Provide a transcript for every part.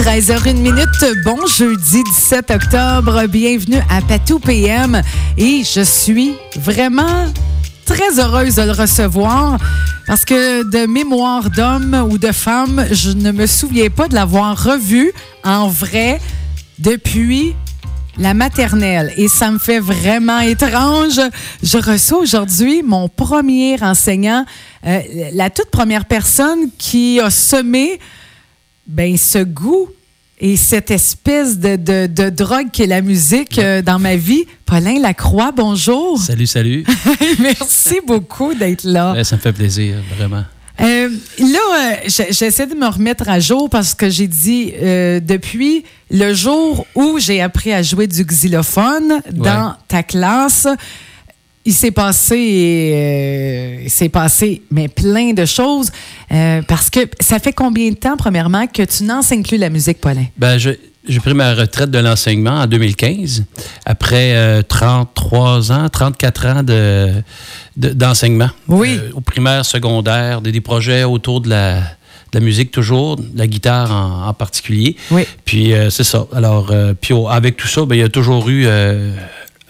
13h01 minute. Bon jeudi 17 octobre. Bienvenue à Patou PM. Et je suis vraiment très heureuse de le recevoir parce que de mémoire d'homme ou de femme, je ne me souviens pas de l'avoir revu en vrai depuis la maternelle. Et ça me fait vraiment étrange. Je reçois aujourd'hui mon premier enseignant, euh, la toute première personne qui a semé ben, ce goût et cette espèce de, de, de drogue qu'est la musique euh, dans ma vie. Paulin Lacroix, bonjour. Salut, salut. Merci beaucoup d'être là. Ouais, ça me fait plaisir, vraiment. Euh, là, euh, j'essaie de me remettre à jour parce que j'ai dit depuis le jour où j'ai appris à jouer du xylophone dans Ouais. ta classe, il s'est passé, euh, il s'est passé, mais plein de choses. Euh, parce que ça fait combien de temps, premièrement, que tu n'enseignes plus la musique, Paulin? Ben, je- j'ai pris ma retraite de l'enseignement en 2015, après euh, 33 ans, 34 ans de, de- d'enseignement. Oui. Euh, au primaire, secondaire, des, des projets autour de la, de la musique toujours, de la guitare en, en particulier. Oui. Puis euh, c'est ça. Alors, euh, puis au- avec tout ça, ben, il y a toujours eu euh,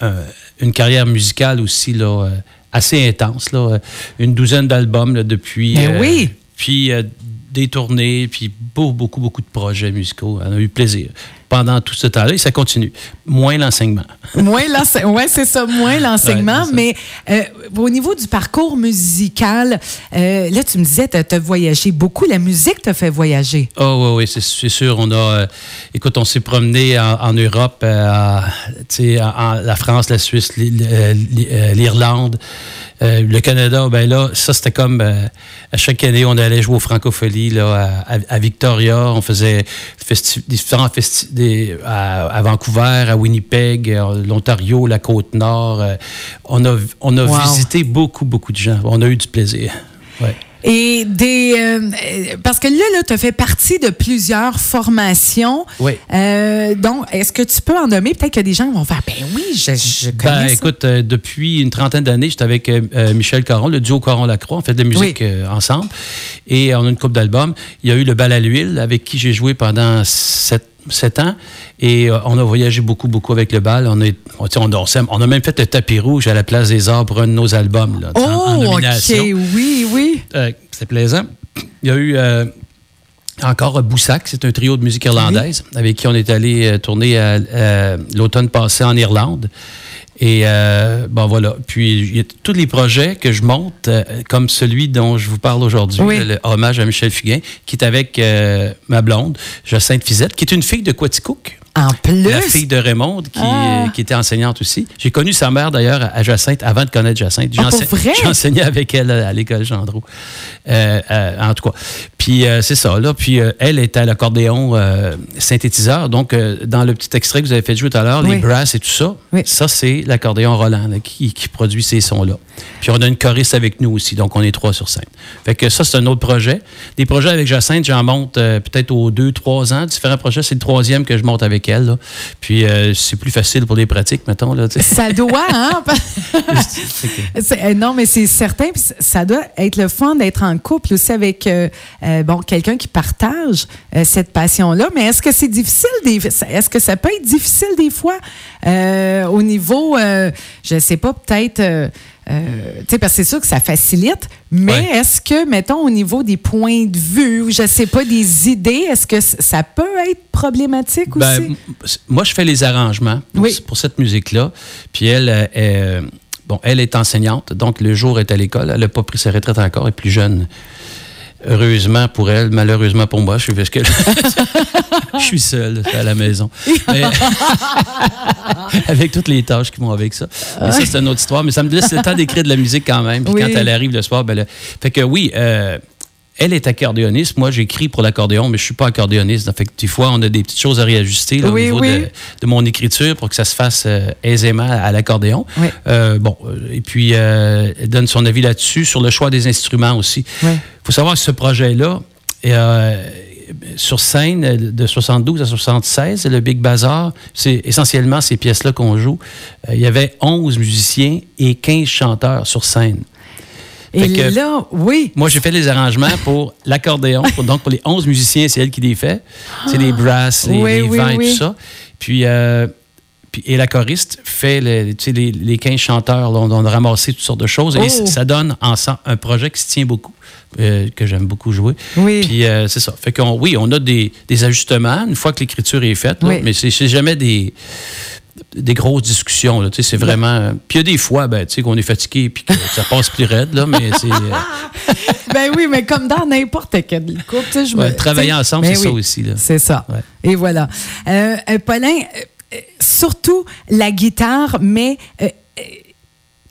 euh, une carrière musicale aussi là, euh, assez intense. Là, euh, une douzaine d'albums depuis. Ben oui. Puis euh, des tournées, puis beaucoup, beaucoup, beaucoup de projets musicaux. On a eu plaisir pendant tout ce temps-là et ça continue. Moins l'enseignement. Moins l'ense- ouais, c'est ça, moins l'enseignement. Ouais, mais euh, au niveau du parcours musical, euh, là, tu me disais, tu as voyagé beaucoup. La musique t'a fait voyager. Oh oui, oui, c'est, sûr. On a, euh, écoute, on s'est promené en, en Europe, à, en, la France, la Suisse, l'I- l'I- l'Irlande, euh, le Canada. Ben là, ça c'était comme euh, à chaque année, on allait jouer aux Francopholies là, à, Victoria. On faisait festi- différents à, à Vancouver, à Winnipeg, euh, l'Ontario, la côte nord. Euh, on a, on a Wow. visité beaucoup, beaucoup de gens. On a eu du plaisir. Ouais. Et des. euh, parce que là, là tu as fait partie de plusieurs formations. Oui. Euh, donc, est-ce que tu peux en nommer? Peut-être qu'il y a des gens qui vont faire, ben oui, je, je connais Ben, ça. écoute, euh, depuis une trentaine d'années, j'étais avec Michel Caron, le duo Caron-Lacroix. On fait de la musique Oui. ensemble. Et on a une couple d'albums. Il y a eu le Bal à l'huile, avec qui j'ai joué pendant sept, sept ans. Et euh, on a voyagé beaucoup, beaucoup avec le bal. On, est, a même fait le tapis rouge à la Place des Arts pour un de nos albums. Là, en- en oh, OK, oui, oui. Euh, C'était plaisant. Il y a eu euh, encore Boussac, c'est un trio de musique irlandaise avec qui on est allé euh, tourner l'automne passé en Irlande. Et euh, bon voilà. Puis il y a tous les projets que je monte, euh, comme celui dont je vous parle aujourd'hui, Oui. le, hommage à Michel Fugain, qui est avec euh, ma blonde, Jacinthe Fizette, qui est une fille de Quaticook. En plus? La fille de Raymond, qui, Ah. qui était enseignante aussi. J'ai connu sa mère, d'ailleurs, à Jacinthe, avant de connaître Jacinthe. J'ai Ah, j'ai enseigné avec elle à l'école Gendreau. En tout cas. Puis, euh, c'est ça, là. Puis, euh, elle est à l'accordéon euh, synthétiseur. Donc, dans le petit extrait que vous avez fait jouer tout à l'heure, Oui. les brasses et tout ça, Oui. ça, c'est l'accordéon Roland là, qui, qui produit ces sons-là. Puis, on a une choriste avec nous aussi. Donc, on est trois sur scène. Fait que ça, c'est un autre projet. Des projets avec Jacinthe, j'en monte peut-être aux deux, trois ans. Différents projets, c'est le troisième que je monte avec elle. là. Puis, c'est plus facile pour les pratiques, mettons. Là. Ça doit, hein? Non, mais c'est certain. Puis ça doit être le fun d'être en couple aussi avec euh, bon quelqu'un qui partage euh, cette passion-là. Mais est-ce que c'est difficile des Est-ce que ça peut être difficile des fois euh, au niveau, je sais pas, peut-être. euh, tu sais, parce que c'est sûr que ça facilite, mais Ouais. est-ce que, mettons, au niveau des points de vue, ou je sais pas, des idées, est-ce que ça peut être problématique Ben, aussi? moi, je fais les arrangements pour, Oui. pour cette musique-là. Puis elle, est, bon, elle est enseignante, donc le jour est à l'école. Elle n'a pas pris sa retraite encore, elle est plus jeune. Heureusement pour elle, malheureusement pour moi, je suis, parce que je suis seul à la maison. Mais- avec toutes les tâches qui vont avec ça. Mais ça, c'est une autre histoire. Mais ça me laisse le temps d'écrire de la musique quand même. Puis Oui. quand elle arrive le soir, ben là- fait que oui, euh, elle est accordéoniste. Moi, j'écris pour l'accordéon, mais je suis pas accordéoniste. Donc, Fait que des fois, on a des petites choses à réajuster là, Oui, au niveau oui. de, de mon écriture pour que ça se fasse euh, aisément à l'accordéon. Oui. Euh, bon, euh, et puis euh, elle donne son avis là-dessus, sur le choix des instruments aussi. Il faut savoir que ce projet-là, sur scène de 72 à 76, le Big Bazar, c'est essentiellement ces pièces-là qu'on joue. Il y avait 11 musiciens et 15 chanteurs sur scène. Et là, oui. Moi, j'ai fait les arrangements pour l'accordéon. donc, pour les 11 musiciens, c'est elle qui les fait. C'est les brasses, les, vents et tout ça. Puis, euh, puis, et la choriste fait les, les, les 15 chanteurs. Là, on a ramassé toutes sortes de choses. Et oh. ça donne ensemble un projet qui se tient beaucoup. Euh, que j'aime beaucoup jouer. Oui. Puis euh, c'est ça. Fait qu'on, oui, on a des, des, ajustements une fois que l'écriture est faite, mais c'est jamais des des grosses discussions. Là, c'est vraiment. Puis il y a des fois ben, qu'on est fatigué et que ça passe plus raide, là, mais c'est. Euh, ben oui, mais comme dans n'importe quel couple. Je me, travailler ensemble, ben c'est ça aussi. C'est ça. Et voilà. Euh, Paulin, surtout la guitare, mais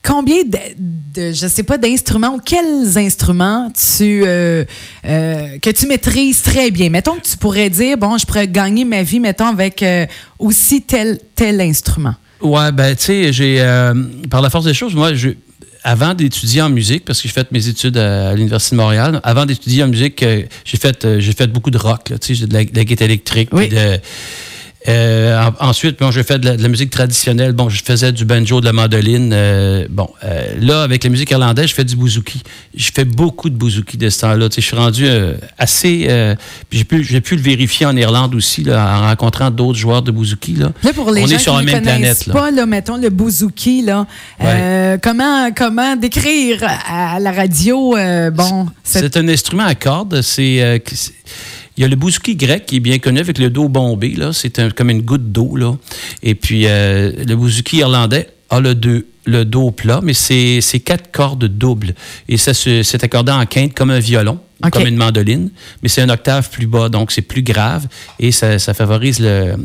combien de, je sais pas, d'instruments ou quels instruments tu, euh, euh, que tu maîtrises très bien? Mettons que tu pourrais dire, bon, je pourrais gagner ma vie, mettons, avec euh, aussi tel, tel instrument. Ouais, ben, tu sais, j'ai, par la force des choses, moi, je, avant d'étudier en musique, parce que j'ai fait mes études à, l'Université de Montréal, avant d'étudier en musique, j'ai fait, j'ai fait beaucoup de rock, tu sais, de la, de la guitare électrique, oui. de euh, ensuite, bon, j'ai fait de la, musique traditionnelle. Bon, je faisais du banjo, de la mandoline. Euh, bon, euh, là, avec la musique irlandaise, je fais du bouzouki. Je fais beaucoup de bouzouki de ce temps-là. Je suis rendu assez... j'ai pu, j'ai pu le vérifier en Irlande aussi, là, en rencontrant d'autres joueurs de bouzouki. Là. pour les On gens est sur qui la même planète. Là. pas, là, mettons, le bouzouki, là, comment, comment décrire à la radio? bon, c'est un instrument à cordes. C'est il y a le bouzouki grec qui est bien connu avec le dos bombé. Là. C'est comme une goutte d'eau. Là. Et puis euh, le bouzouki irlandais a le deux dos plat, mais c'est quatre cordes doubles. Et ça c'est accordé en quinte comme un violon, comme une mandoline, mais c'est un octave plus bas, donc c'est plus grave et ça, favorise le,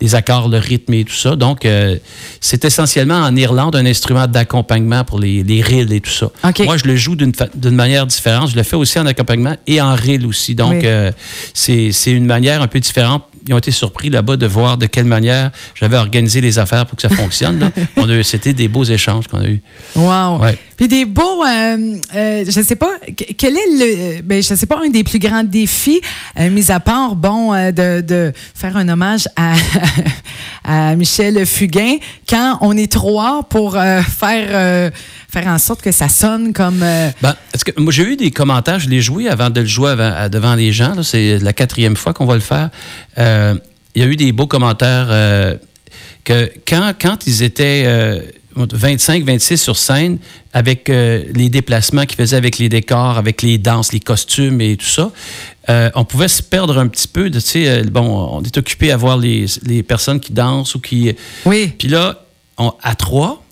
les accords, le rythme et tout ça. Donc, euh, c'est essentiellement en Irlande un instrument d'accompagnement pour les, les rills et tout ça. Moi, je le joue d'une manière différente. Je le fais aussi en accompagnement et en rill aussi. Donc, euh, c'est une manière un peu différente ils ont été surpris là-bas de voir de quelle manière j'avais organisé les affaires pour que ça fonctionne. C'était des beaux échanges qu'on a eus. Wow! Puis des beaux, euh, euh, je ne sais pas, quel est le, ben, je sais pas, un des plus grands défis, euh, mis à part, bon, de, de, faire un hommage à, à Michel Fugain, quand on est trois pour faire faire en sorte que ça sonne comme. Ben, est-ce que moi j'ai eu des commentaires, je l'ai joué avant de le jouer devant les gens. C'est la quatrième fois qu'on va le faire. Il y a eu des beaux commentaires que quand, quand ils étaient 25, 26 sur scène, avec euh, les déplacements qu'ils faisaient avec les décors, avec les danses, les costumes et tout ça, euh, on pouvait se perdre un petit peu. Euh, bon, on est occupé à voir les, les, personnes qui dansent ou qui. Oui. Puis là, à trois,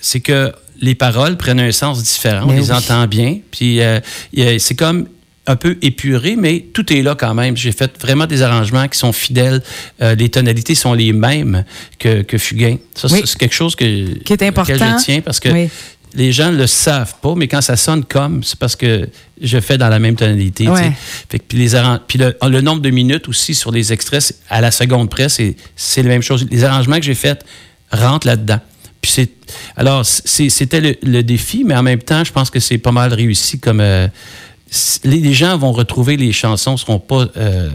c'est que les paroles prennent un sens différent. on les entend bien. Puis c'est comme un peu épuré, mais tout est là quand même. J'ai fait vraiment des arrangements qui sont fidèles. Euh, les tonalités sont les mêmes que, que Fugain. Ça, c'est quelque chose que, qui est important. je tiens parce que les gens ne le savent pas, mais quand ça sonne comme, c'est parce que je fais dans la même tonalité. Fait puis les puis le, nombre de minutes aussi sur les extraits, à la seconde près, c'est la même chose. Les arrangements que j'ai faits rentrent là-dedans. Puis alors c'était le, défi, mais en même temps, je pense que c'est pas mal réussi comme euh, les gens vont retrouver les chansons, ne seront pas euh,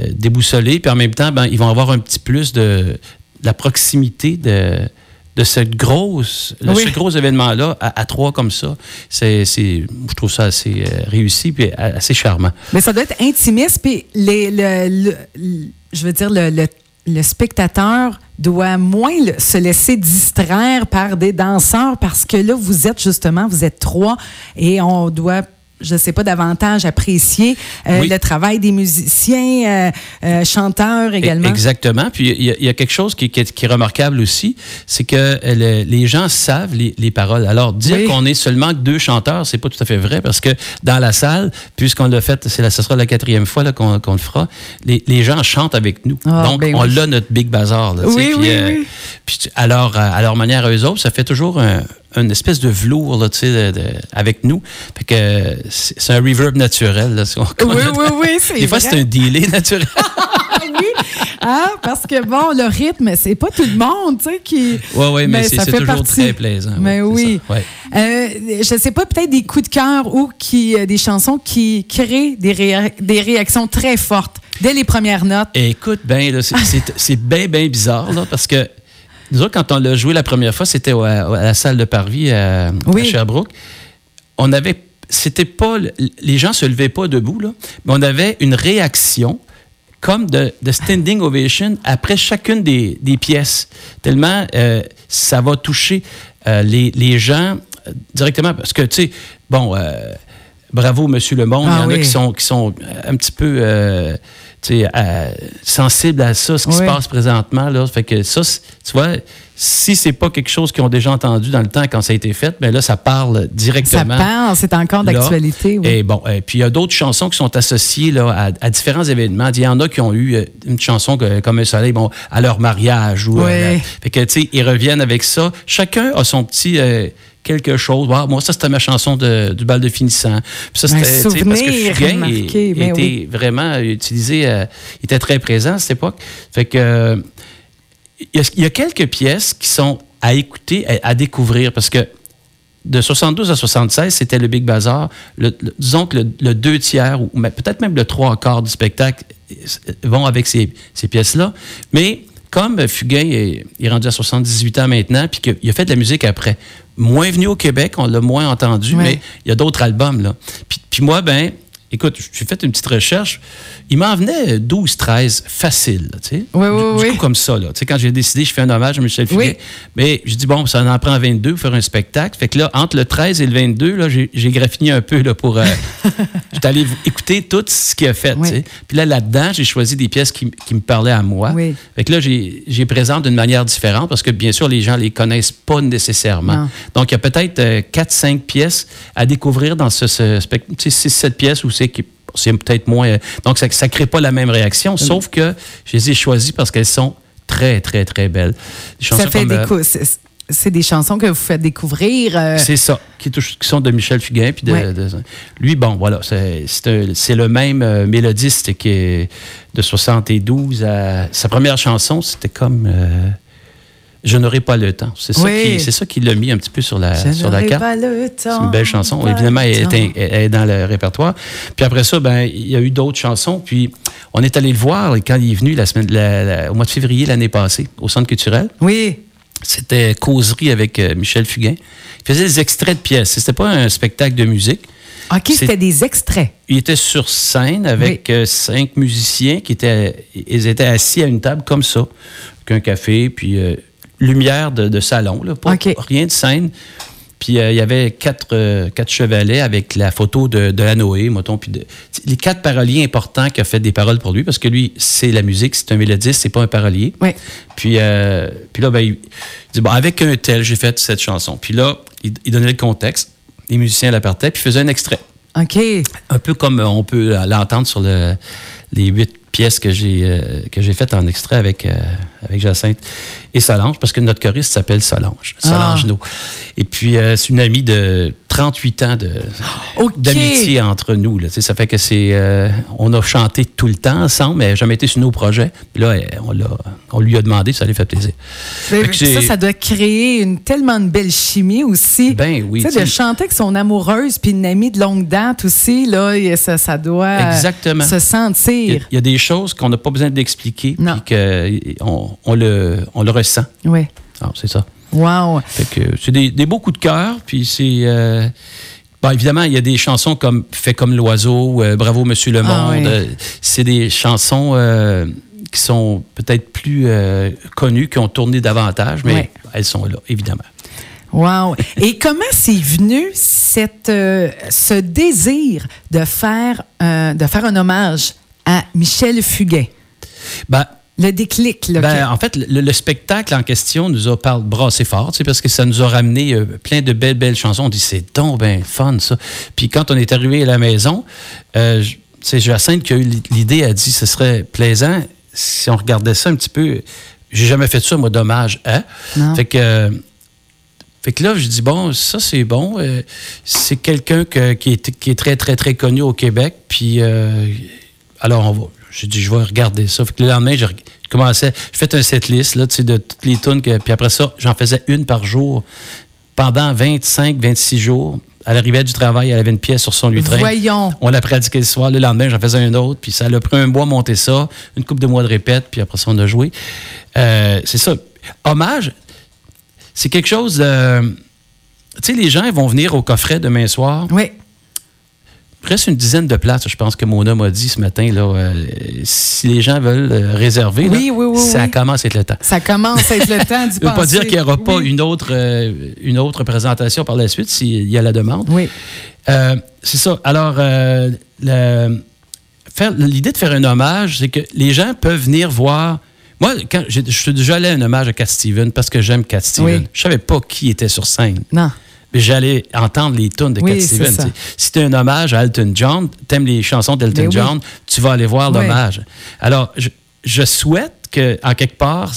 euh, déboussolés, puis en même temps, ben, ils vont avoir un petit plus de, la proximité de, de cette grosse, ce gros événement-là à, trois comme ça. C'est, je trouve ça assez euh, réussi puis assez charmant. Mais ça doit être intimiste, puis les, le, je veux dire, le, le, spectateur doit moins se laisser distraire par des danseurs parce que là, vous êtes justement, vous êtes trois et on doit je ne sais pas, davantage apprécier euh, le travail des musiciens, euh, euh, chanteurs e-, également. Exactement. Puis il y, a quelque chose qui, est remarquable aussi, c'est que les gens savent les, paroles. Alors, dire qu'on est seulement deux chanteurs, c'est pas tout à fait vrai parce que dans la salle, puisqu'on l'a fait, c'est ce sera la quatrième fois qu'on le fera, les, gens chantent avec nous. Ah, Donc, ben on a notre big bazar. oui, oui, oui. Puis alors, à leur manière, eux autres, ça fait toujours un une espèce de velours là, de, de, avec nous. Fait que c'est un reverb naturel. Là, oui, oui, oui, Des fois, c'est un delay naturel. oui, ah, parce que bon, le rythme, c'est pas tout le monde, tu sais, qui. Oui, oui, mais, c'est toujours très plaisant. Mais oui. Euh, je sais pas, peut-être des coups de cœur ou qui, euh, des chansons qui créent des, des réactions très fortes dès les premières notes. écoute, ben, c'est bien, bien bizarre, là, parce que nous autres, quand on l'a joué la première fois, c'était à, la salle de Parvis à, Sherbrooke. on avait, c'était pas, les gens se levaient pas debout, là, mais on avait une réaction comme de, standing ovation après chacune des, pièces. Tellement euh, ça va toucher euh, les, gens euh, directement. Parce que, tu sais, bon, bravo, Monsieur Le Monde. il y ah en a qui sont, qui sont un petit peu sensibles à ça, ce qui se passe présentement. Là. Fait que ça, tu vois, si c'est pas quelque chose qu'ils ont déjà entendu dans le temps quand ça a été fait, mais ben là, ça parle directement. Ça parle, c'est encore d'actualité. Et bon, et puis il y a d'autres chansons qui sont associées là, à, différents événements. Il y en a qui ont eu euh, une chanson comme un soleil, bon, à leur mariage. Ou, euh, fait que, tu sais, ils reviennent avec ça. Chacun a son petit... Euh, quelque chose. moi, ça, c'était ma chanson du bal de finissant. Puis ça, c'était parce que Fugain était vraiment utilisé, il était très présent à cette époque. Fait que il y, a, quelques pièces qui sont à écouter, à, découvrir, parce que de 72 à 76, c'était le Big Bazar. disons que le, deux tiers, ou peut-être même le trois quarts du spectacle vont avec ces, pièces-là. Mais comme Fugain est, rendu à 78 ans maintenant, puis qu'il a fait de la musique après, moins venu au Québec, on l'a moins entendu, mais il y a d'autres albums. Là. Puis, puis moi, ben, écoute, j'ai fait une petite recherche. Il m'en venait 12, 13 facile, tu sais. Oui, oui, du, coup, comme ça, là. Tu sais, quand j'ai décidé, je fais un hommage à Michel Fugain. Mais je dis, bon, ça en prend 22 pour faire un spectacle. Fait que là, entre le 13 et le 22, là, j'ai, graffiné un peu, là, pour. Euh, j'étais allé écouter tout ce qu'il a fait. Puis là, là-dedans, j'ai choisi des pièces qui, me parlaient à moi. Fait que là, j'ai, présente d'une manière différente parce que, bien sûr, les gens les connaissent pas nécessairement. Donc, il y a peut-être 4-5 euh, pièces à découvrir dans ce, spectacle. Tu sais, 6-7 pièces où c'est c'est peut-être moins. Donc, ça ne crée pas la même réaction, sauf que je les ai choisies parce qu'elles sont très, très, très belles. ça fait des euh, c'est des chansons que vous faites découvrir. Euh, c'est ça, qui, sont de Michel Fugain. Puis de, lui, bon, voilà, c'est le même euh, mélodiste qui est de 72 à. Sa première chanson, c'était comme. Je n'aurai pas le temps. C'est ça, qui, ça qui l'a mis un petit peu sur la, sur la carte. C'est une belle chanson. Évidemment, elle est, dans le répertoire. Puis après ça, ben, il y a eu d'autres chansons. Puis on est allé le voir quand il est venu la semaine, au mois de février l'année passée, au Centre culturel. Oui. C'était causerie avec euh, Michel Fugain. Il faisait des extraits de pièces. C'était pas un spectacle de musique. OK, c'était des extraits. Il était sur scène avec euh, cinq musiciens qui étaient, ils étaient assis à une table comme ça, qu'un café, puis euh, lumière de, salon, là, pas, rien de scène. Puis euh, il y avait quatre, euh, quatre chevalets avec la photo de, de Hanoé, moton, puis les quatre paroliers importants qui ont fait des paroles pour lui, parce que lui, c'est la musique, c'est un mélodiste, c'est pas un parolier. Puis, euh, puis là, ben, il, dit, bon, avec un tel, j'ai fait cette chanson. Puis là, il, donnait le contexte, les musiciens la partaient, puis il faisait un extrait. OK. Un peu comme on peut l'entendre sur le, les huit pièces que j'ai que j'ai faites en extrait avec, avec Jacinthe et Solange, parce que notre choriste s'appelle Solange, Solange ah. Et puis, euh, c'est une amie de 38 ans d'amitié entre nous. Là. Ça fait que c'est. Euh, on a chanté tout le temps ensemble, mais jamais été sur nos projets. Puis là, on, on lui a demandé, ça lui fait plaisir. ça, ça doit créer une tellement de belle chimie aussi. Ben oui. Tu sais, de chanter avec son amoureuse, puis une amie de longue date aussi, là, ça, ça doit Exactement. se sentir. Il y, a, des choses qu'on n'a pas besoin d'expliquer, puis qu'on on le, on le ressent. Oui. Ah, c'est ça. Wow. c'est des, beaux coups de cœur, puis c'est. Euh, évidemment, il y a des chansons comme Fait comme l'oiseau, euh, Bravo Monsieur le ah Monde. Euh, c'est des chansons qui sont peut-être plus connues, qui ont tourné davantage, mais elles sont là, évidemment. Wow. Et comment c'est venu cette, ce désir de faire, de faire un hommage à Michel Fugain? Ben, le déclic, là. Ben, en fait, le, spectacle en question nous a parlé brassé fort, parce que ça nous a ramené euh, plein de belles, belles chansons. On dit, c'est donc bien fun, ça. Puis quand on est arrivé à la maison, euh, c'est Jacinthe qui a eu l'idée, a dit, ce serait plaisant si on regardait ça un petit peu. J'ai jamais fait ça, moi, dommage, hein? Fait que. Fait que là, je dis, bon, ça, c'est bon. Euh, c'est quelqu'un qui est, qui, est, très, très, très connu au Québec. Puis, euh, alors, on va, j'ai dit, je vais regarder ça. Fait que le lendemain, j'ai commencé, j'ai fait un setlist là, de toutes les tunes. puis après ça, j'en faisais une par jour pendant 25, 26 jours. Elle arrivait du travail, elle avait une pièce sur son lutrin. Voyons. On l'a pratiqué le soir. Le lendemain, j'en faisais un autre. Puis ça a pris un mois monter ça, une couple de mois de répète, puis après ça, on a joué. Euh, c'est ça. Hommage, c'est quelque chose de tu sais, les gens ils vont venir au coffret demain soir. Oui. Presque une dizaine de places, je pense que Mona m'a dit ce matin. Là, euh, si les gens veulent euh, réserver, Oui, là, oui, oui, ça commence à être le temps. Ça commence à être le temps du Ça ne veut pas dire qu'il n'y aura pas une autre, euh, une autre présentation par la suite s'il y a la demande. Oui. C'est ça. Alors, l'idée de faire un hommage, c'est que les gens peuvent venir voir. Moi, quand je suis déjà allé à un hommage à Cat Steven parce que j'aime Cat Steven. Oui. Je savais pas qui était sur scène. Non. J'allais entendre les tunes de Oui, Cat Stevens. Si tu un hommage à Elton John, t'aimes les chansons d'Elton oui. John, tu vas aller voir Oui. l'hommage. Alors, je, je souhaite que, en quelque part,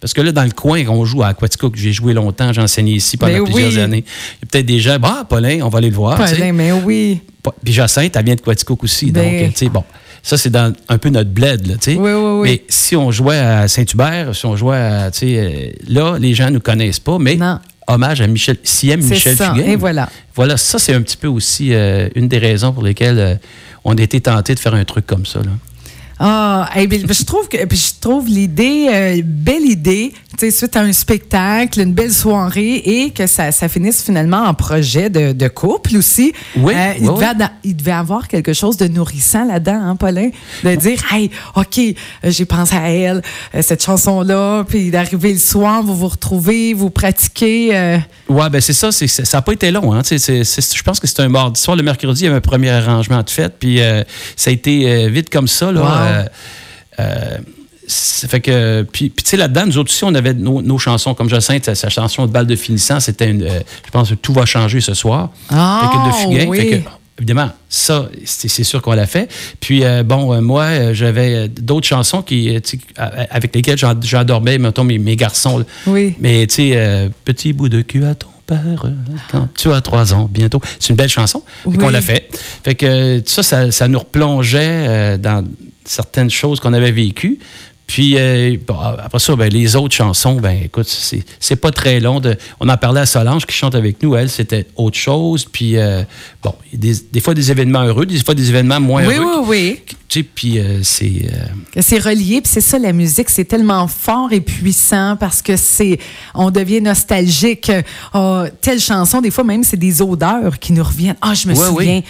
parce que là, dans le coin, on joue à Aquatico, que j'ai joué longtemps, j'ai enseigné ici pendant Mais plusieurs oui. années. Il y a peut-être des gens, bah, Paulin, on va aller le voir. tu sais. Paulin, mais oui. Pa- Puis Jacinthe, elle vient de Quaticook aussi. Ben. Donc, tu sais, bon. Ça, c'est dans un peu notre bled, là, tu sais. Oui, oui, oui. Mais si on jouait à Saint-Hubert, si on jouait à, tu sais, euh, là, les gens ne nous connaissent pas, mais Non. Hommage à Michel, C'est Michel ça. Fugain. Et voilà. Voilà, ça, c'est un petit peu aussi euh, une des raisons pour lesquelles euh, on a été tenté de faire un truc comme ça, là. Ah, eh bien, je trouve que puis je trouve l'idée euh, belle idée, tu sais suite à un spectacle, une belle soirée et que ça, ça finisse finalement en projet de, de couple aussi. Euh, Oui, il, oui, devait, il devait avoir quelque chose de nourrissant là-dedans, hein, Paulin, de dire hey, OK, euh, j'ai pensé à elle, euh, cette chanson là, puis d'arriver le soir, vous vous retrouvez, vous pratiquez euh, Ouais, ben c'est ça. c'est- c'est- ça n'a pas été long. Hein, c'est- c'est- je pense que c'était un mardi soir. Le mercredi, il y avait un premier arrangement de fête. Puis euh, ça a été euh, vite comme ça. Là, Wow. Euh, ça fait que. Puis, puis tu sais, là-dedans, nous autres aussi, on avait nos, nos chansons. Comme Jacinthe, sa, chanson de balle de finissant, c'était une. je pense que tout va changer ce soir. Ah, de Fugain. oui. Fait que, évidemment, ça, c'est sûr qu'on l'a fait. Puis, euh, bon, euh, moi, euh, j'avais d'autres chansons qui, avec lesquelles j'en- j'endormais, mettons, mes, mes garçons. Oui. Mais, tu sais, petit bout de cul à ton père, quand tu as trois ans, bientôt. C'est une belle chanson. Oui. qu'on l'a fait. Fait que ça, ça, ça nous replongeait dans certaines choses qu'on avait vécues. Puis euh, bon, après ça, ben, les autres chansons, ben écoute, c'est c'est pas très long. De, on en parlait à Solange qui chante avec nous. Elle, c'était autre chose. Puis euh, bon, des, des fois des événements heureux, des fois des événements moins Oui, heureux. oui, oui. Tu sais, puis euh, c'est. c'est relié, puis c'est ça la musique, c'est tellement fort et puissant parce que c'est, on devient nostalgique. Ah, telle chanson, des fois même c'est des odeurs qui nous reviennent. Ah, je me souviens. oui.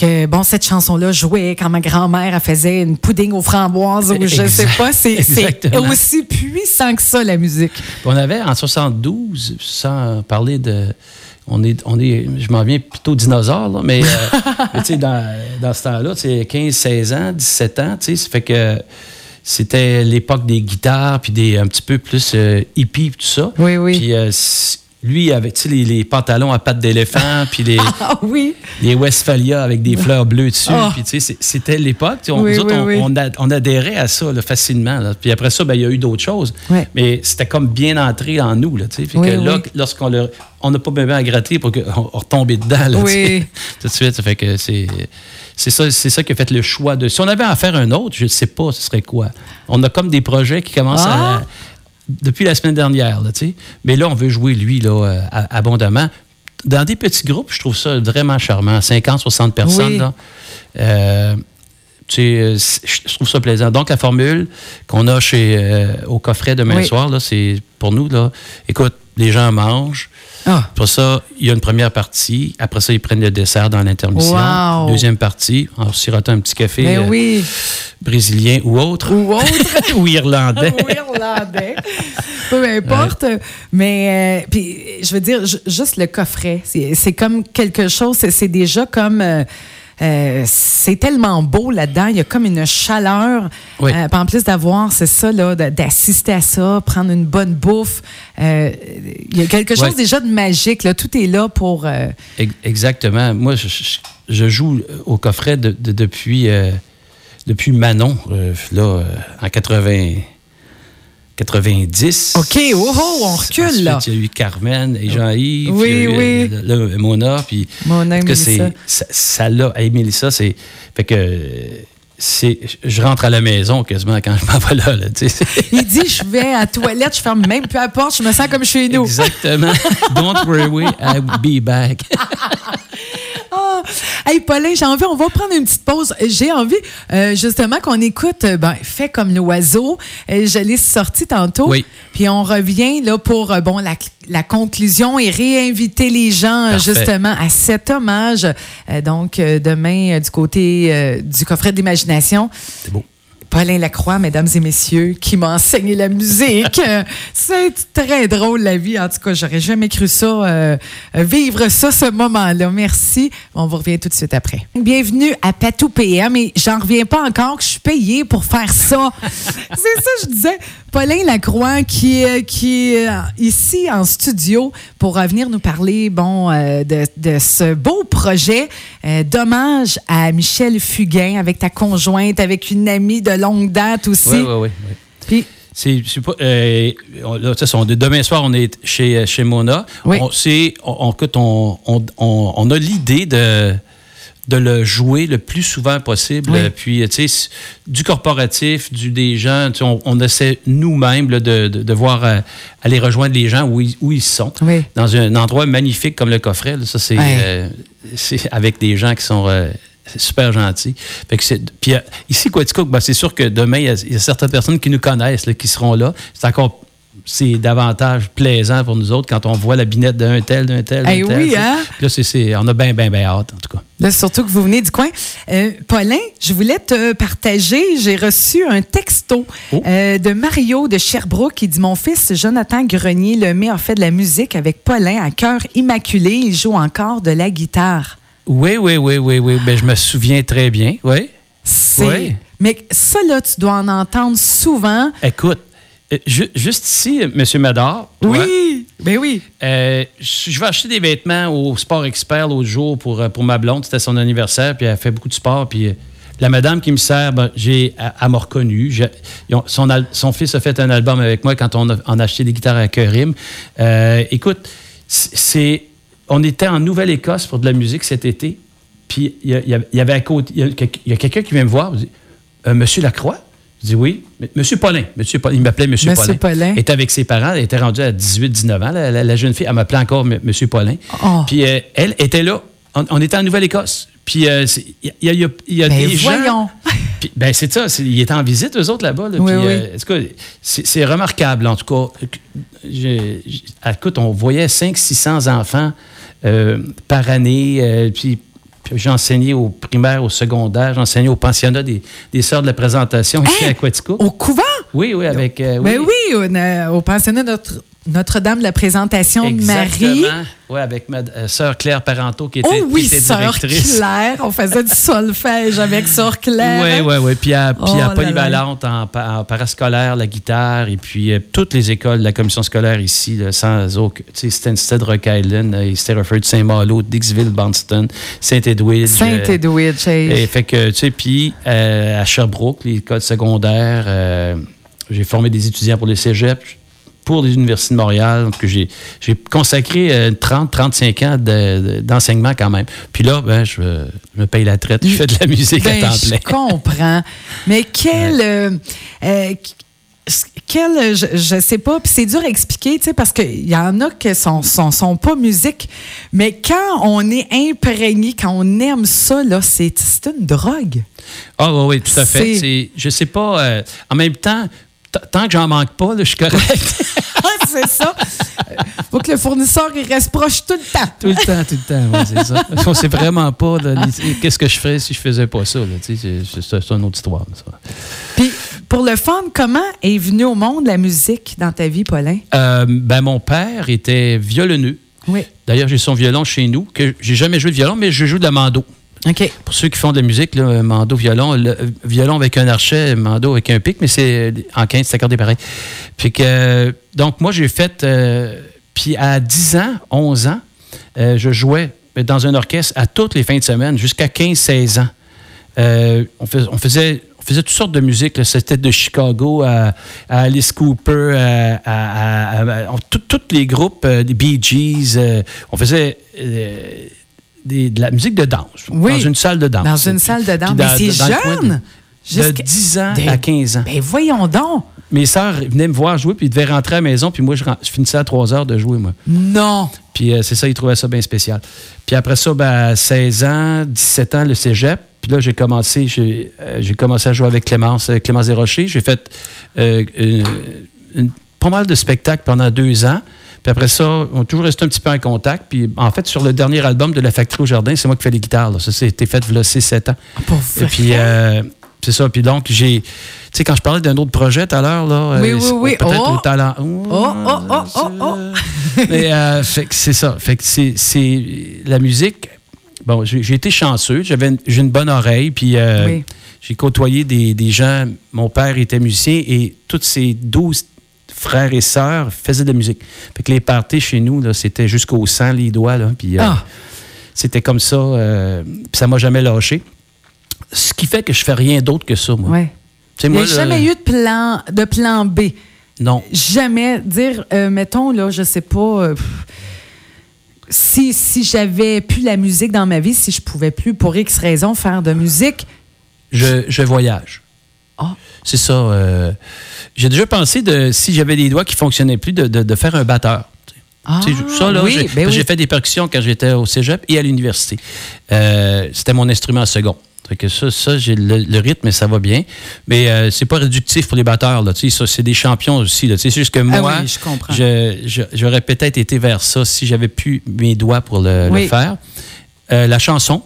Que, bon, cette chanson-là jouait quand ma grand-mère elle faisait une pudding aux framboises ou je sais pas. C'est aussi puissant que ça, la musique. On avait en 72, sans parler de. On est, on est, je m'en viens plutôt dinosaure, là, mais, euh, mais tu sais, dans, dans ce temps-là, tu sais, 15, 16 ans, 17 ans, tu sais, ça fait que c'était l'époque des guitares, puis des un petit peu plus euh, hippie, tout ça. Oui, oui. Puis euh, lui, avec les, les pantalons à pattes d'éléphant, puis les, Ah oui. les Westphalia avec des fleurs bleues dessus. Oh. Puis, c'est- c'était l'époque. On, Oui, nous autres, oui, on, oui. on a- on adhérait à ça là, facilement. là. Puis après ça, ben, il y a eu d'autres choses. Ouais. Mais c'était comme bien entré en nous. Là. Fait que là, lorsqu'on le- on n'a pas besoin à gratter pour qu'on on retombe dedans. Là, Oui. sais. Tout de suite, ça fait que c'est. C'est ça, c'est ça qui a fait le choix de. Si on avait à faire un autre, je ne sais pas, ce serait quoi. On a comme des projets qui commencent Ah! Depuis la semaine dernière, là. Mais là, on veut jouer lui, là, euh, abondamment. Dans des petits groupes, je trouve ça vraiment charmant. 50, 60 personnes, Oui. là. Euh, euh, je trouve ça plaisant. Donc, la formule qu'on a chez euh, au coffret demain Oui. soir, c'est pour nous, là. Écoute, les gens mangent. Ah. Pour ça, il y a une première partie. Après ça, ils prennent le dessert dans l'intermission. Wow. Deuxième partie, en sirotant un petit café Mais euh, Ben oui. brésilien ou autre. Ou autre. ou irlandais. Ou irlandais. Peu importe. Mais, euh, puis, je veux dire, ju- juste le coffret, c'est comme quelque chose, c'est- c'est déjà comme. euh, euh, c'est tellement beau là-dedans, il y a comme une chaleur. Oui. Euh, en plus d'avoir, c'est ça, là, d'assister à ça, prendre une bonne bouffe. euh, il y a quelque chose déjà de magique. Là. Tout est là pour. Ex- Exactement. Moi, je, joue au coffret de- de- depuis, depuis Manon, là, en 80, 90. OK, oh, oh, on recule, là. Il y a eu Carmen et Jean-Yves. Oui, puis oui. euh, là, Mona, puis... Mona et Mélissa. Ça, ça. Hey, Mélissa, c'est... Fait que... C'est, je rentre à la maison quasiment quand je m'en vais là. là. Il dit Je vais à la toilette, je ferme même plus la porte, je me sens comme chez nous. Exactement. Don't worry, I'll be back. Hey, Paulin, j'ai envie, on va prendre une petite pause. J'ai envie, euh, justement, qu'on écoute euh, ben, Fait comme l'oiseau. Euh, je l'ai sorti tantôt. Oui. Puis on revient là pour bon la, la conclusion et réinviter les gens, Parfait. justement, à cet hommage. Euh, donc, demain, du côté euh, du coffret d'imagination. C'est beau. Paulin Lacroix, mesdames et messieurs, qui m'a enseigné la musique. Euh, C'est très drôle, la vie. En tout cas, j'aurais jamais cru ça, euh, euh, vivre ça, ce moment-là. Merci. On vous revient tout de suite après. Bienvenue à Patou PM. Et j'en reviens pas encore que je suis payée pour faire ça. C'est ça, je disais. Paulin Lacroix, qui, est- qui est euh, ici en studio pour euh, venir nous parler bon, euh, de, de ce beau projet euh, d'hommage à Michel Fugain avec ta conjointe, avec une amie de longue date aussi. Oui, oui, oui. oui. Puis, C'est, c'est pas, euh, demain soir, on est chez, chez Mona. Oui. On, c'est, on, on- on, on- on- on a l'idée de, de le jouer le plus souvent possible. Oui. Euh, Puis, tu sais, du corporatif, du, des gens, on, on essaie nous-mêmes là, de, de, de voir euh, aller rejoindre les gens où ils, où ils sont. Oui. Dans un endroit magnifique comme le coffret. là. ça, c'est, euh, avec des gens qui sont euh, super gentils. Fait que c'est- puis euh, ici, Quaticook, ben, c'est sûr que demain, il y, a, il y a certaines personnes qui nous connaissent, là, qui seront là. C'est encore c'est davantage plaisant pour nous autres quand on voit la binette d'un tel, d'un tel, d'un Eh tel. oui, hein? Là, c'est, c'est- on a bien, bien, bien hâte, en tout cas. Là, surtout que vous venez du coin. Euh, Paulin, je voulais te partager, j'ai reçu un texto Oh. euh, de Mario de Sherbrooke qui dit Mon fils Jonathan Grenier Lemay a fait de la musique avec Paulin à cœur immaculé. Il joue encore de la guitare. Oui, oui, oui, oui, oui. Ben, je me souviens très bien. Oui. C'est. Oui. Mais ça, là, tu dois en entendre souvent. Écoute, euh, ju- juste ici, M. Mador. toi, Oui, ben oui. Euh, je vais acheter des vêtements au Sport Expert l'autre jour pour, euh, pour ma blonde. C'était son anniversaire, puis elle fait beaucoup de sport. Puis euh, la madame qui me sert, ben, j'ai, elle, m'a reconnu. Son, fils a fait un album avec moi quand on a, on a acheté des guitares à Kerim. Euh, écoute, c'est, on était en Nouvelle-Écosse pour de la musique cet été. Puis il y, avait à côté, il y a, quelqu'un qui vient me voir. il dit, Euh, Monsieur Lacroix? Je dis oui. Monsieur Paulin. Monsieur Paulin. Il m'appelait Monsieur, Monsieur Paulin. Elle était avec ses parents. Elle était rendue à 18-19 ans. La, la- la jeune fille, elle m'appelait encore M- Monsieur Paulin. Oh. Puis euh, elle était là. On, on était en Nouvelle-Écosse. Puis euh, c'est- il y a, y a- y a Ben des voyons. gens. Ben c'est ça. c'est- ils étaient en visite, eux autres, là-bas. là. Oui, oui. euh, c'est remarquable, en tout cas. Écoute, on voyait 500-600 enfants par année. euh, puis enseigné au primaire, au secondaire, j'ai enseigné au pensionnat des, des Sœurs de la présentation ici Hein? à Quatico. Au couvent? Oui, oui, avec. euh, Ben oui, au, euh, au pensionnat Notre- Notre-Dame de la présentation de Marie. Oui, avec ma euh, sœur Claire Parenteau qui était, Oh oui, qui était sœur directrice. Claire. On faisait du solfège avec sœur Claire. Oui, oui, oui. Puis à, puis Oh à. Polyvalente, en, pa- en parascolaire, la guitare, et puis euh, toutes les écoles de la commission scolaire ici, là, sans aucun. Tu sais, Stansted, Rock Island, euh, Sterreford, Saint-Malo, Dixville, Bonston, Saint-Edwidge. euh, Saint-Edwidge. et fait que, tu sais, puis euh, à Sherbrooke, l'école secondaire, euh, j'ai formé des étudiants pour les cégeps, pour les universités de Montréal. Donc, j'ai, j'ai consacré euh, 30-35 ans de- de- d'enseignement quand même. Puis là, ben, je, je me paye la traite, je fais de la musique Ben, à temps plein. je comprends. Mais quel. euh, euh, quel, je, sais pas, puis c'est dur à expliquer, tu sais, parce qu'il y en a qui sont, sont, sont pas musique, mais quand on est imprégné, quand on aime ça, là, c'est c'est une drogue. Ah oui, oui, tout à fait. C'est- C'est, je sais pas, euh, en même temps, tant que j'en manque pas, là, je suis correct. Ah, c'est ça. Euh, Faut que le fournisseur, il reste proche tout le temps. tout le temps, tout le temps, ouais, c'est ça. On sait vraiment pas qu'est-ce que je ferais si je faisais pas ça. c'est une autre histoire. ça. Puis, pour le fun, comment est venue au monde la musique dans ta vie, Paulin? Euh, ben, mon père était violonneux. Oui. D'ailleurs, j'ai son violon chez nous, que j'ai jamais joué de violon, mais je joue de la mando. OK. Pour ceux qui font de la musique, là, mando, violon, euh, violon avec un archet, mando avec un pic, mais c'est euh, en 15, c'est accordé pareil. Puis que, euh, donc, moi, j'ai fait, euh, puis à 10 ans, 11 ans, euh, je jouais dans un orchestre à toutes les fins de semaine, jusqu'à 15-16 ans. Euh, on, fais- on faisait, on faisait toutes sortes de musique. C'était de Chicago à, Alice Cooper, à, tous les groupes, euh, des Bee Gees. euh, on faisait euh, des- de la musique de danse Oui. dans une salle de danse. Dans une salle de danse. puis Mais c'est de- jeune. De, Jusqu'à- 10 ans Des- à 15 ans. Ben voyons donc. mes sœurs venaient me voir jouer, puis ils devaient rentrer à la maison, puis moi, je, finissais à 3 heures de jouer, moi. Non. Puis euh, c'est ça, ils trouvaient ça bien spécial. Puis après ça, ben, à 16 ans, 17 ans, le cégep. Puis là, j'ai commencé, j'ai euh, commencé à jouer avec Clémence, euh, Clémence Desrochers. J'ai fait euh, une- une- pas mal de spectacles pendant deux ans. Puis après ça, on a toujours resté un petit peu en contact. Puis en fait, sur le dernier album de La Factory au Jardin, c'est moi qui fais les guitares. là. Ça, c'était fait il y a 6-7 ans. Pour Et puis, euh, c'est ça. Puis donc, j'ai. Tu sais, quand je parlais d'un autre projet tout à l'heure, là. Oui, euh, oui, c'est oui. Peut-être Oh! au talent. Oh, oh, oh, oh, oh. Mais euh, fait que c'est ça. Fait que c'est, c'est la musique. Bon, j'ai, été chanceux. J'avais une, j'ai une bonne oreille. Puis euh, Oui. j'ai côtoyé des, des gens. Mon père était musicien et tous ses douze frères et sœurs faisaient de la musique. Fait que les parties chez nous, là, c'était jusqu'au sang, les doigts. Là, puis, euh, Ah. C'était comme ça. euh, puis ça m'a jamais lâché. Ce qui fait que je fais rien d'autre que ça, moi. Ouais. Il n'y a jamais eu de plan, de plan B. Non. Jamais dire, euh, mettons, là, je sais pas, euh, pff, si, si j'avais plus la musique dans ma vie, si je pouvais plus, pour X raisons, faire de musique. Je, je voyage. C'est ça. euh, j'ai déjà pensé de si j'avais des doigts qui fonctionnaient plus, de, de- de faire un batteur. Ah, ça, là, oui, j'ai, ben oui. j'ai fait des percussions quand j'étais au cégep et à l'université. Euh, c'était mon instrument second. Que ça, ça j'ai le, le rythme, ça va bien. Mais euh, c'est pas réductif pour les batteurs. Là, ça, c'est des champions aussi. Là, c'est juste que moi, Ah oui, je j'aurais peut-être été vers ça si j'avais plus mes doigts pour le, faire. Euh, la chanson.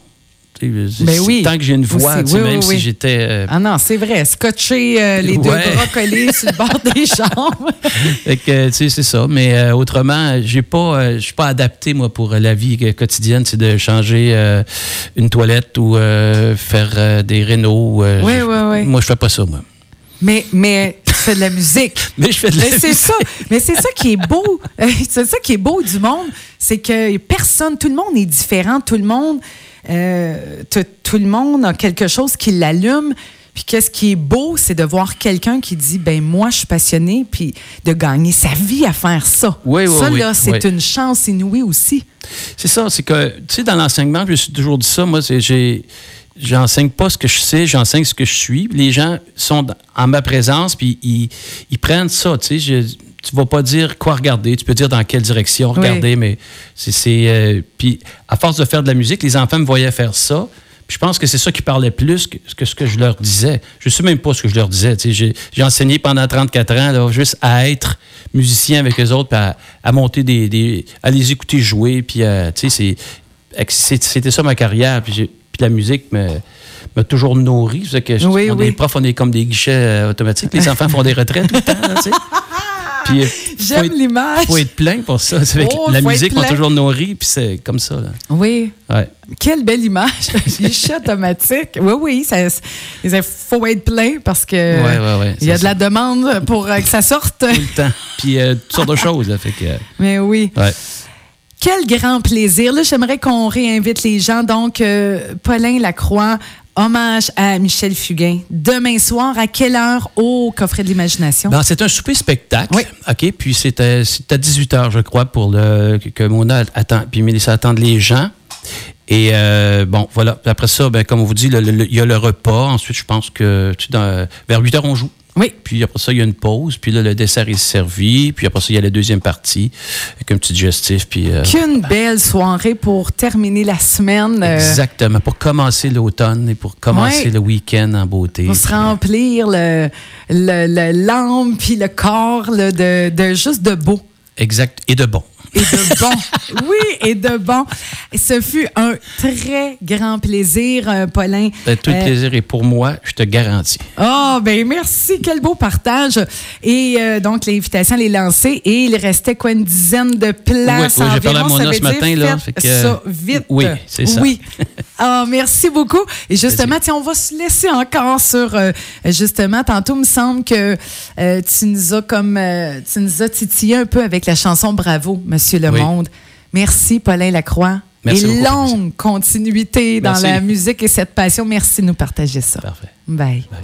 Ben c'est- oui. Tant que j'ai une voix, oui, même oui, si j'étais. euh, Ah non, c'est vrai. Scotcher euh, les deux bras collés sur le bord des jambes. Fait que, tu sais, c'est ça. Mais euh, autrement, j'ai pas, je suis pas adapté, moi, pour la vie quotidienne. C'est de changer une toilette ou faire des rénaux. Oui, oui, oui. Moi, je fais pas ça, moi. Mais, mais tu fais de la musique. Mais je fais de la Mais c'est musique. ça. Mais c'est ça qui est beau. C'est ça qui est beau du monde. C'est que personne, tout le monde est différent. Tout le monde, euh, tout le monde a quelque chose qui l'allume. Puis qu'est-ce qui est beau, c'est de voir quelqu'un qui dit, ben moi, je suis passionné, puis de gagner sa vie à faire ça. Oui, oui, ça, oui, là, c'est une chance inouïe aussi. C'est ça, c'est que, tu sais, dans l'enseignement, je me suis toujours dit ça, moi, j'ai. J'enseigne pas ce que je sais, j'enseigne ce que je suis. Les gens sont en ma présence, puis ils, ils prennent ça, tu sais. Tu vas pas dire quoi regarder, tu peux dire dans quelle direction regarder, mais c'est... euh, puis à force de faire de la musique, les enfants me voyaient faire ça. Puis je pense que c'est ça qui parlait plus que, que ce que je leur disais. Je sais même pas ce que je leur disais. J'ai enseigné pendant 34 ans, là, juste à être musicien avec eux autres, puis à, à monter des, des- à les écouter jouer, puis c'est- c'était ça ma carrière. Puis, la musique me m'a toujours nourri. Que je- Oui, on oui. est profs, on est comme des guichets euh, automatiques. Les enfants font des retraites tout le temps. là. Puis J'aime être- l'image. faut être plein pour ça. Oh, la musique m'a toujours nourri, puis c'est comme ça. Là. Oui. Ouais. Quelle belle image. Guichet automatique. Oui, oui, ça- il faut être plein parce que Ouais, ouais, ouais, il y a de la demande pour euh, que ça sorte. Tout le temps. Puis euh, toutes sortes de choses. Là, fait que, euh, Mais oui. Quel grand plaisir. Là, j'aimerais qu'on réinvite les gens. Donc, euh, Paulin Lacroix, hommage à Michel Fugain. Demain soir, à quelle heure au coffret de l'imagination? Ben, c'est un souper spectacle. Oui. OK. Puis c'était c'est à 18 h, je crois, pour le que- Mona attend. Puis Mélissa attendent les gens. Et euh, bon, voilà. Après ça, ben, comme on vous dit, il y a le repas. Ensuite, je pense que tu dans- vers 8 h, on joue. Oui. Puis après ça, il y a une pause. Puis là, le dessert est servi. Puis après ça, il y a la deuxième partie avec un petit digestif. Puis, euh, Qu'une belle soirée pour terminer la semaine. euh, Exactement. Pour commencer l'automne et pour commencer le week-end en beauté. Pour se remplir le, le, le- l'âme puis le corps là, de, de juste de beau. Exact. Et de bon. Et de bon. oui, et de bon. Ce fut un très grand plaisir, euh, Paulin. Ben, tout le Euh, plaisir est pour moi, je te garantis. Oh, ben merci, quel beau partage. Et euh, donc, l'invitation, elle est lancée et il restait quoi, une dizaine de places Oui, oui, j'ai parlé à. Mona ce matin, dire là, faites fait que- ça vite. Oui, c'est ça. Oui. Ah, merci beaucoup. Et justement, tiens, on va se laisser encore sur, euh, justement, tantôt, il me semble que tu nous as comme, tu nous as titillé un peu avec la chanson Bravo, Monsieur Le Oui. Monde. Merci, Paulin Lacroix. Merci et beaucoup, longue continuité dans Merci. la musique et cette passion. Merci de nous partager ça. Parfait. Bye. Bye.